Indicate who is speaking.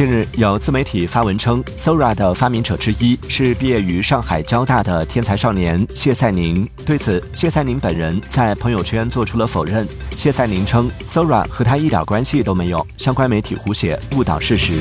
Speaker 1: 近日有自媒体发文称 sora 的发明者之一是毕业于上海交大的天才少年谢赛宁。对此谢赛宁本人在朋友圈做出了否认谢赛宁称 sora 和他一点关系都没有相关媒体胡写误导事实。